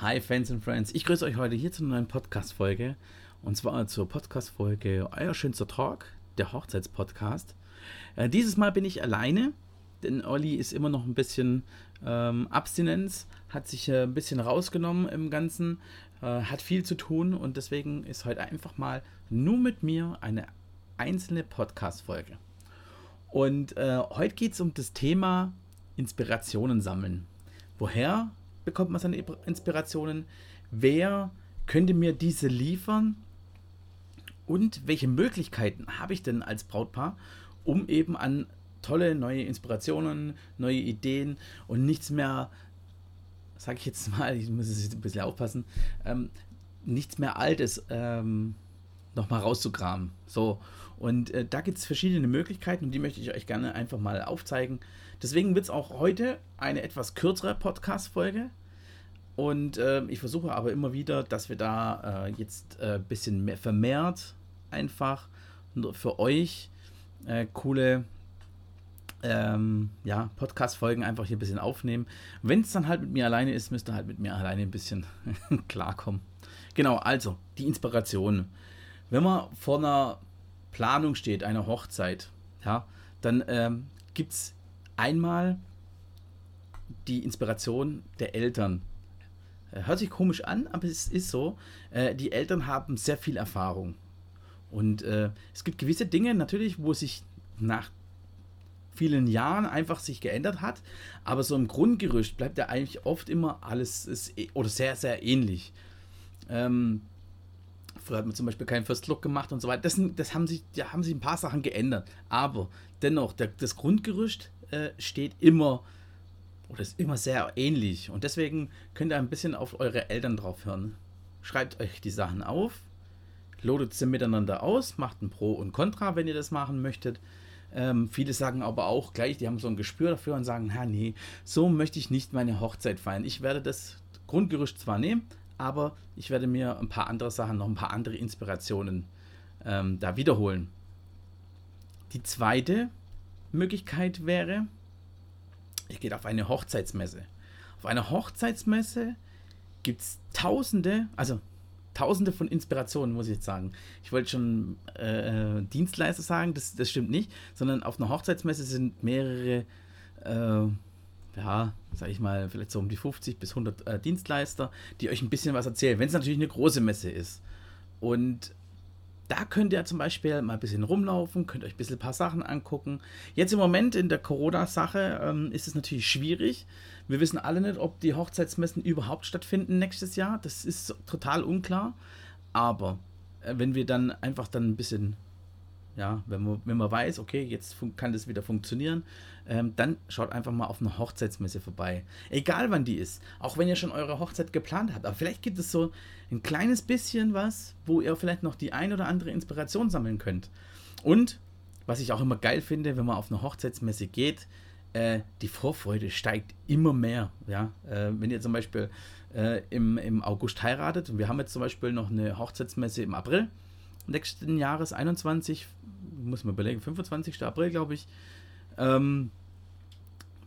Hi Fans and Friends, ich grüße euch heute hier zu einer neuen Podcast-Folge und zwar zur Podcast-Folge Euer schönster Talk, der Hochzeitspodcast. Äh, dieses Mal bin ich alleine, denn Olli ist immer noch ein bisschen ähm, Abstinenz, hat sich äh, ein bisschen rausgenommen im Ganzen, äh, hat viel zu tun und deswegen ist heute einfach mal nur mit mir eine einzelne Podcast-Folge. Und äh, heute geht es um das Thema Inspirationen sammeln. Woher bekommt man seine Inspirationen? Wer könnte mir diese liefern? Und welche Möglichkeiten habe ich denn als Brautpaar, um eben an tolle neue Inspirationen, neue Ideen und nichts mehr, sage ich jetzt mal, ich muss jetzt ein bisschen aufpassen, ähm, nichts mehr Altes ähm, nochmal rauszukramen. So, und äh, da gibt es verschiedene Möglichkeiten und die möchte ich euch gerne einfach mal aufzeigen. Deswegen wird es auch heute eine etwas kürzere Podcast-Folge. Und äh, ich versuche aber immer wieder, dass wir da äh, jetzt ein äh, bisschen mehr vermehrt einfach für euch äh, coole ähm, ja, Podcast-Folgen einfach hier ein bisschen aufnehmen. Wenn es dann halt mit mir alleine ist, müsst ihr halt mit mir alleine ein bisschen klarkommen. Genau, also die Inspiration. Wenn man vor einer Planung steht, einer Hochzeit, ja, dann ähm, gibt es einmal die Inspiration der Eltern. Äh, hört sich komisch an, aber es ist so. Äh, die Eltern haben sehr viel Erfahrung. Und äh, es gibt gewisse Dinge natürlich, wo sich nach vielen Jahren einfach sich geändert hat, aber so im Grundgerüst bleibt ja eigentlich oft immer alles ist, oder sehr, sehr ähnlich. Ähm, früher hat man zum Beispiel keinen First Look gemacht und so weiter. Das, das haben, sich, da haben sich ein paar Sachen geändert. Aber dennoch, der, das Grundgerüst äh, steht immer oder ist immer sehr ähnlich. Und deswegen könnt ihr ein bisschen auf eure Eltern drauf hören. Schreibt euch die Sachen auf, lotet sie miteinander aus, macht ein Pro und Contra, wenn ihr das machen möchtet. Ähm, viele sagen aber auch gleich, die haben so ein Gespür dafür und sagen, ha nee, so möchte ich nicht meine Hochzeit feiern. Ich werde das Grundgerüst zwar nehmen, aber ich werde mir ein paar andere Sachen, noch ein paar andere Inspirationen ähm, da wiederholen. Die zweite Möglichkeit wäre, ihr geht auf eine Hochzeitsmesse. Auf einer Hochzeitsmesse gibt es tausende, also tausende von Inspirationen, muss ich jetzt sagen. Ich wollte schon äh, Dienstleister sagen, das, das stimmt nicht, sondern auf einer Hochzeitsmesse sind mehrere, äh, ja, sag ich mal, vielleicht so um die 50 bis 100 äh, Dienstleister, die euch ein bisschen was erzählen, wenn es natürlich eine große Messe ist. Und da könnt ihr zum Beispiel mal ein bisschen rumlaufen, könnt euch ein bisschen ein paar Sachen angucken. Jetzt im Moment in der Corona-Sache ähm, ist es natürlich schwierig. Wir wissen alle nicht, ob die Hochzeitsmessen überhaupt stattfinden nächstes Jahr. Das ist total unklar. Aber äh, wenn wir dann einfach dann ein bisschen ja, wenn man, wenn man weiß, okay, jetzt kann das wieder funktionieren, ähm, dann schaut einfach mal auf eine Hochzeitsmesse vorbei. Egal wann die ist. Auch wenn ihr schon eure Hochzeit geplant habt. Aber vielleicht gibt es so ein kleines bisschen was, wo ihr vielleicht noch die ein oder andere Inspiration sammeln könnt. Und was ich auch immer geil finde, wenn man auf eine Hochzeitsmesse geht, äh, die Vorfreude steigt immer mehr. Ja? Äh, wenn ihr zum Beispiel äh, im, im August heiratet, und wir haben jetzt zum Beispiel noch eine Hochzeitsmesse im April, nächsten Jahres 21, muss man überlegen, 25. April, glaube ich. Ähm,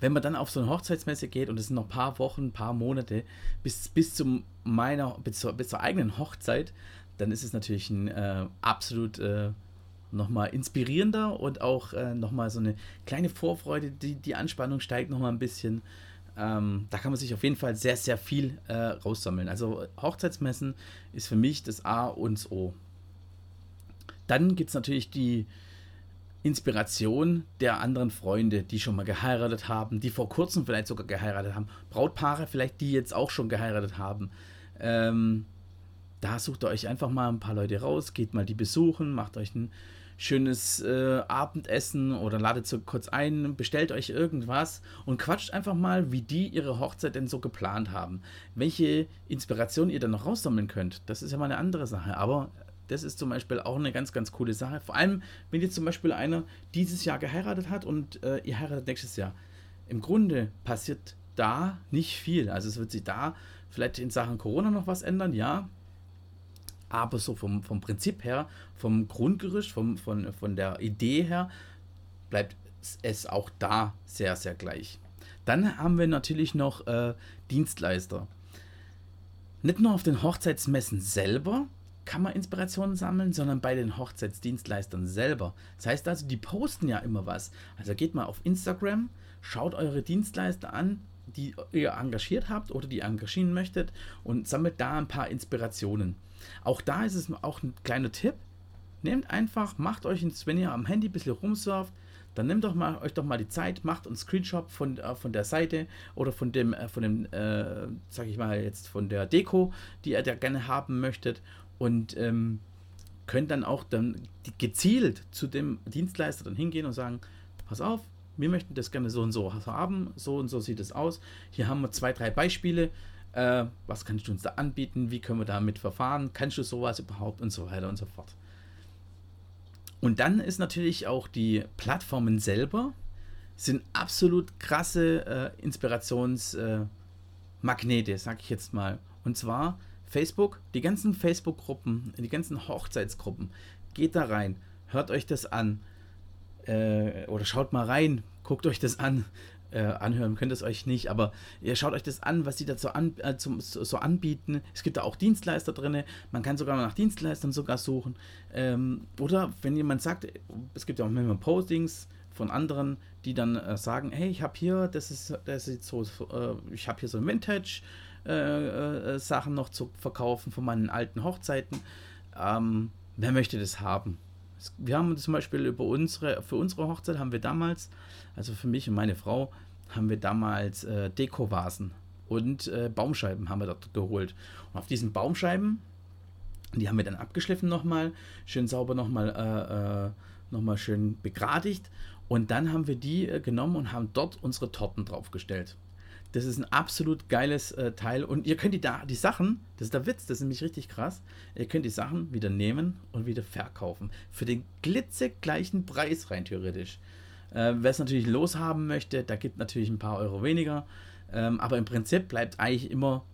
wenn man dann auf so eine Hochzeitsmesse geht und es sind noch ein paar Wochen, ein paar Monate bis, bis, zum meiner, bis, zur, bis zur eigenen Hochzeit, dann ist es natürlich ein äh, absolut äh, nochmal inspirierender und auch äh, nochmal so eine kleine Vorfreude, die, die Anspannung steigt nochmal ein bisschen. Ähm, da kann man sich auf jeden Fall sehr, sehr viel äh, raussammeln. Also Hochzeitsmessen ist für mich das A und O. Dann gibt es natürlich die Inspiration der anderen Freunde, die schon mal geheiratet haben, die vor kurzem vielleicht sogar geheiratet haben. Brautpaare vielleicht, die jetzt auch schon geheiratet haben. Ähm, da sucht ihr euch einfach mal ein paar Leute raus, geht mal die besuchen, macht euch ein schönes äh, Abendessen oder ladet so kurz ein, bestellt euch irgendwas und quatscht einfach mal, wie die ihre Hochzeit denn so geplant haben. Welche Inspiration ihr dann noch raussammeln könnt. Das ist ja mal eine andere Sache. Aber das ist zum Beispiel auch eine ganz, ganz coole Sache. Vor allem, wenn jetzt zum Beispiel einer dieses Jahr geheiratet hat und äh, ihr heiratet nächstes Jahr. Im Grunde passiert da nicht viel. Also es wird sich da vielleicht in Sachen Corona noch was ändern, ja. Aber so vom, vom Prinzip her, vom Grundgerüst, vom, von, von der Idee her, bleibt es auch da sehr, sehr gleich. Dann haben wir natürlich noch äh, Dienstleister. nicht nur auf den Hochzeitsmessen selber kann man Inspirationen sammeln, sondern bei den Hochzeitsdienstleistern selber. Das heißt also, die posten ja immer was. Also geht mal auf Instagram, schaut eure Dienstleister an, die ihr engagiert habt oder die engagieren möchtet und sammelt da ein paar Inspirationen. Auch da ist es auch ein kleiner Tipp. Nehmt einfach, macht euch, wenn ihr am Handy ein bisschen rumsurft, dann nehmt doch mal, euch doch mal die Zeit, macht einen Screenshot von, äh, von der Seite oder von dem, äh, von dem, äh, sag ich mal jetzt, von der Deko, die ihr da gerne haben möchtet und ähm, könnt dann auch dann gezielt zu dem Dienstleister dann hingehen und sagen, pass auf, wir möchten das gerne so und so haben, so und so sieht es aus. Hier haben wir zwei, drei Beispiele. Äh, was kannst du uns da anbieten? Wie können wir damit verfahren? Kannst du sowas überhaupt und so weiter und so fort. Und dann ist natürlich auch die Plattformen selber sind absolut krasse äh, Inspirationsmagnete, äh, sag ich jetzt mal. Und zwar Facebook, die ganzen Facebook-Gruppen, die ganzen Hochzeitsgruppen. Geht da rein, hört euch das an äh, oder schaut mal rein, guckt euch das an. Äh, anhören könnt es euch nicht, aber ihr schaut euch das an, was sie dazu an, äh, zum, so, anbieten. Es gibt da auch Dienstleister drin, man kann sogar nach Dienstleistern sogar suchen. Ähm, oder wenn jemand sagt, es gibt ja auch manchmal Postings von anderen, die dann äh, sagen, hey, ich habe hier, das ist, das ist so, äh, ich habe hier so ein Vintage. Äh, äh, Sachen noch zu verkaufen von meinen alten Hochzeiten. Ähm, wer möchte das haben? Wir haben zum Beispiel über unsere, für unsere Hochzeit haben wir damals, also für mich und meine Frau, haben wir damals äh, Dekovasen und äh, Baumscheiben haben wir dort geholt. Und auf diesen Baumscheiben, die haben wir dann abgeschliffen nochmal, schön sauber nochmal äh, äh, noch schön begradigt. Und dann haben wir die äh, genommen und haben dort unsere Torten draufgestellt. Das ist ein absolut geiles äh, Teil. Und ihr könnt die, da, die Sachen, das ist der Witz, das ist nämlich richtig krass, ihr könnt die Sachen wieder nehmen und wieder verkaufen. Für den glitzegleichen Preis rein theoretisch. Äh, Wer es natürlich loshaben möchte, da gibt natürlich ein paar Euro weniger. Ähm, aber im Prinzip bleibt eigentlich immer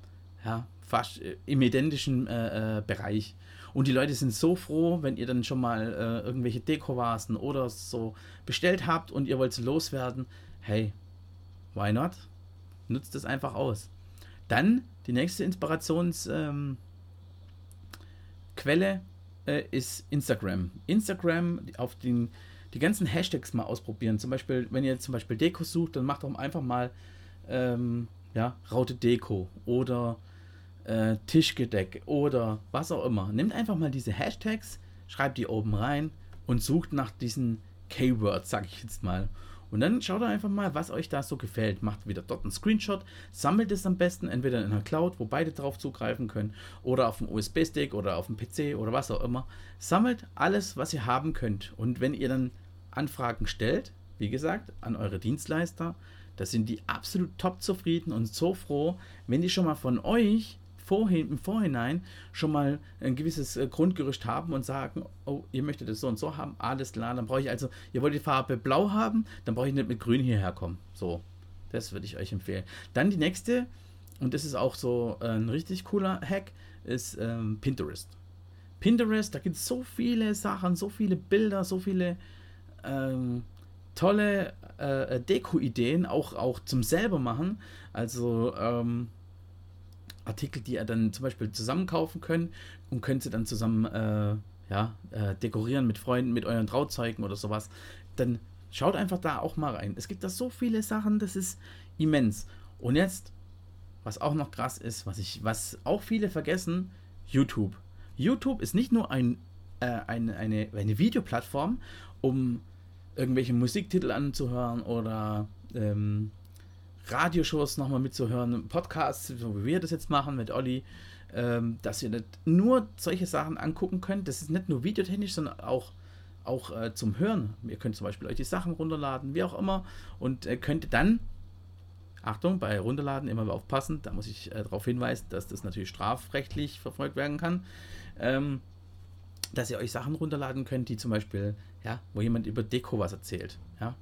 ja, fast äh, im identischen äh, äh, Bereich. Und die Leute sind so froh, wenn ihr dann schon mal äh, irgendwelche Dekovasen oder so bestellt habt und ihr wollt sie loswerden. Hey, why not? Nutzt das einfach aus. Dann die nächste Inspirationsquelle ähm, äh, ist Instagram. Instagram auf den, die ganzen Hashtags mal ausprobieren. Zum Beispiel, wenn ihr zum Beispiel Deko sucht, dann macht doch einfach mal ähm, ja, Raute Deko oder äh, Tischgedeck oder was auch immer. Nehmt einfach mal diese Hashtags, schreibt die oben rein und sucht nach diesen Keywords, sag ich jetzt mal. Und dann schaut einfach mal, was euch da so gefällt. Macht wieder dort einen Screenshot, sammelt es am besten entweder in einer Cloud, wo beide drauf zugreifen können, oder auf dem USB-Stick oder auf dem PC oder was auch immer. Sammelt alles, was ihr haben könnt. Und wenn ihr dann Anfragen stellt, wie gesagt, an eure Dienstleister, da sind die absolut top zufrieden und so froh, wenn die schon mal von euch vorhin, im Vorhinein schon mal ein gewisses äh, Grundgerüst haben und sagen, oh, ihr möchtet es so und so haben, alles klar, dann brauche ich also, ihr wollt die Farbe blau haben, dann brauche ich nicht mit grün hierher kommen. So, das würde ich euch empfehlen. Dann die nächste, und das ist auch so äh, ein richtig cooler Hack, ist ähm, Pinterest. Pinterest, da gibt es so viele Sachen, so viele Bilder, so viele ähm, tolle äh, Deko-Ideen, auch, auch zum selber machen. Also ähm, Artikel, die ihr dann zum Beispiel zusammen kaufen könnt und könnt sie dann zusammen äh, ja, äh, dekorieren mit Freunden, mit euren Trauzeugen oder sowas, dann schaut einfach da auch mal rein. Es gibt da so viele Sachen, das ist immens. Und jetzt, was auch noch krass ist, was ich, was auch viele vergessen, YouTube. YouTube ist nicht nur ein, äh, eine, eine, eine Videoplattform, um irgendwelche Musiktitel anzuhören oder ähm, Radioshows nochmal mitzuhören, Podcasts, so wie wir das jetzt machen mit Olli, ähm, dass ihr nicht nur solche Sachen angucken könnt. Das ist nicht nur videotechnisch, sondern auch, auch äh, zum Hören. Ihr könnt zum Beispiel euch die Sachen runterladen, wie auch immer, und äh, könnt dann, Achtung, bei Runterladen immer aufpassen, da muss ich äh, darauf hinweisen, dass das natürlich strafrechtlich verfolgt werden kann. Ähm, dass ihr euch Sachen runterladen könnt, die zum Beispiel, ja, wo jemand über Deko was erzählt. Ja,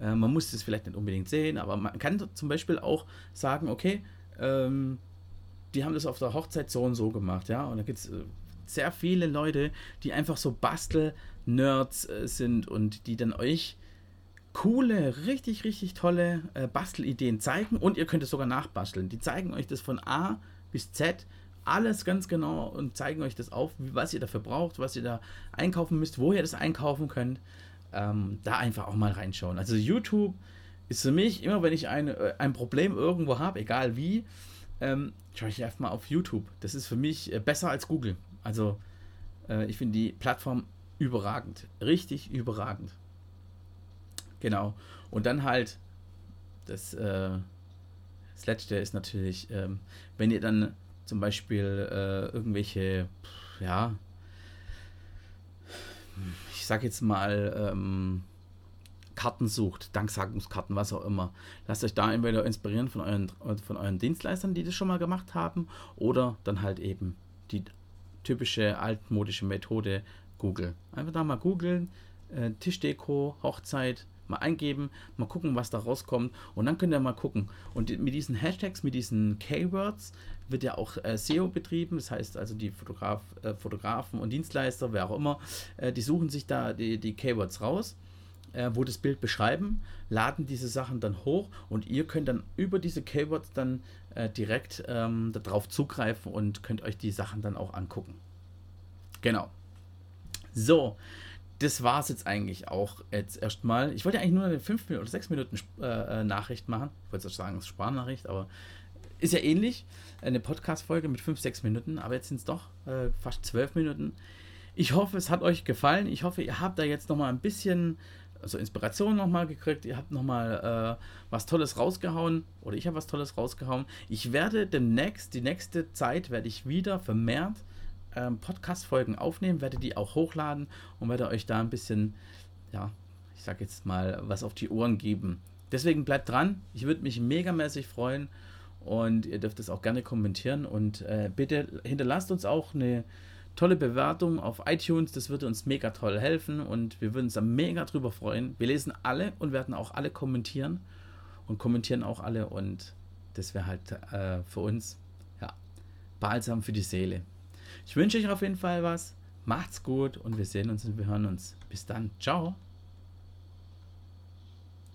äh, man muss es vielleicht nicht unbedingt sehen, aber man kann zum Beispiel auch sagen, okay, ähm, die haben das auf der Hochzeit so und so gemacht, ja. Und da gibt es äh, sehr viele Leute, die einfach so Bastel-Nerds äh, sind und die dann euch coole, richtig, richtig tolle äh, Bastelideen zeigen und ihr könnt es sogar nachbasteln. Die zeigen euch das von A bis Z alles ganz genau und zeigen euch das auf, was ihr dafür braucht, was ihr da einkaufen müsst, wo ihr das einkaufen könnt. Ähm, da einfach auch mal reinschauen. Also YouTube ist für mich, immer wenn ich ein, äh, ein Problem irgendwo habe, egal wie, ähm, schaue ich einfach mal auf YouTube. Das ist für mich äh, besser als Google. Also äh, ich finde die Plattform überragend. Richtig überragend. Genau. Und dann halt, das, äh, das letzte ist natürlich, ähm, wenn ihr dann zum Beispiel äh, irgendwelche, ja, ich sag jetzt mal, ähm, Karten sucht, Danksagungskarten, was auch immer. Lasst euch da entweder inspirieren von euren, von euren Dienstleistern, die das schon mal gemacht haben, oder dann halt eben die typische altmodische Methode Google. Einfach da mal googeln, äh, Tischdeko, Hochzeit, mal eingeben, mal gucken, was da rauskommt und dann könnt ihr mal gucken. Und mit diesen Hashtags, mit diesen Keywords wird ja auch äh, SEO betrieben, das heißt also die Fotograf, äh, Fotografen und Dienstleister, wer auch immer, äh, die suchen sich da die, die Keywords raus äh, wo das Bild beschreiben, laden diese Sachen dann hoch und ihr könnt dann über diese Keywords dann äh, direkt ähm, darauf zugreifen und könnt euch die Sachen dann auch angucken. Genau. So, das war es jetzt eigentlich auch jetzt erstmal. Ich wollte eigentlich nur eine 5 oder 6 Minuten äh, äh, Nachricht machen. Ich wollte sagen, es ist Sprachnachricht, aber ist ja ähnlich. Eine Podcast-Folge mit 5, 6 Minuten, aber jetzt sind es doch äh, fast 12 Minuten. Ich hoffe, es hat euch gefallen. Ich hoffe, ihr habt da jetzt nochmal ein bisschen also Inspiration nochmal gekriegt. Ihr habt nochmal äh, was Tolles rausgehauen. Oder ich habe was Tolles rausgehauen. Ich werde demnächst, die nächste Zeit, werde ich wieder vermehrt ähm, Podcast-Folgen aufnehmen, werde die auch hochladen und werde euch da ein bisschen, ja, ich sag jetzt mal, was auf die Ohren geben. Deswegen bleibt dran. Ich würde mich megamäßig freuen und ihr dürft es auch gerne kommentieren und äh, bitte hinterlasst uns auch eine tolle Bewertung auf iTunes. Das würde uns mega toll helfen und wir würden uns da mega drüber freuen. Wir lesen alle und werden auch alle kommentieren und kommentieren auch alle und das wäre halt äh, für uns ja balsam für die Seele. Ich wünsche euch auf jeden Fall was. Macht's gut und wir sehen uns und wir hören uns. Bis dann. Ciao.